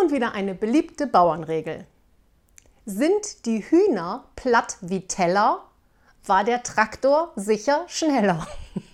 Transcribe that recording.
nun wieder eine beliebte Bauernregel. Sind die Hühner platt wie Teller, war der Traktor sicher schneller.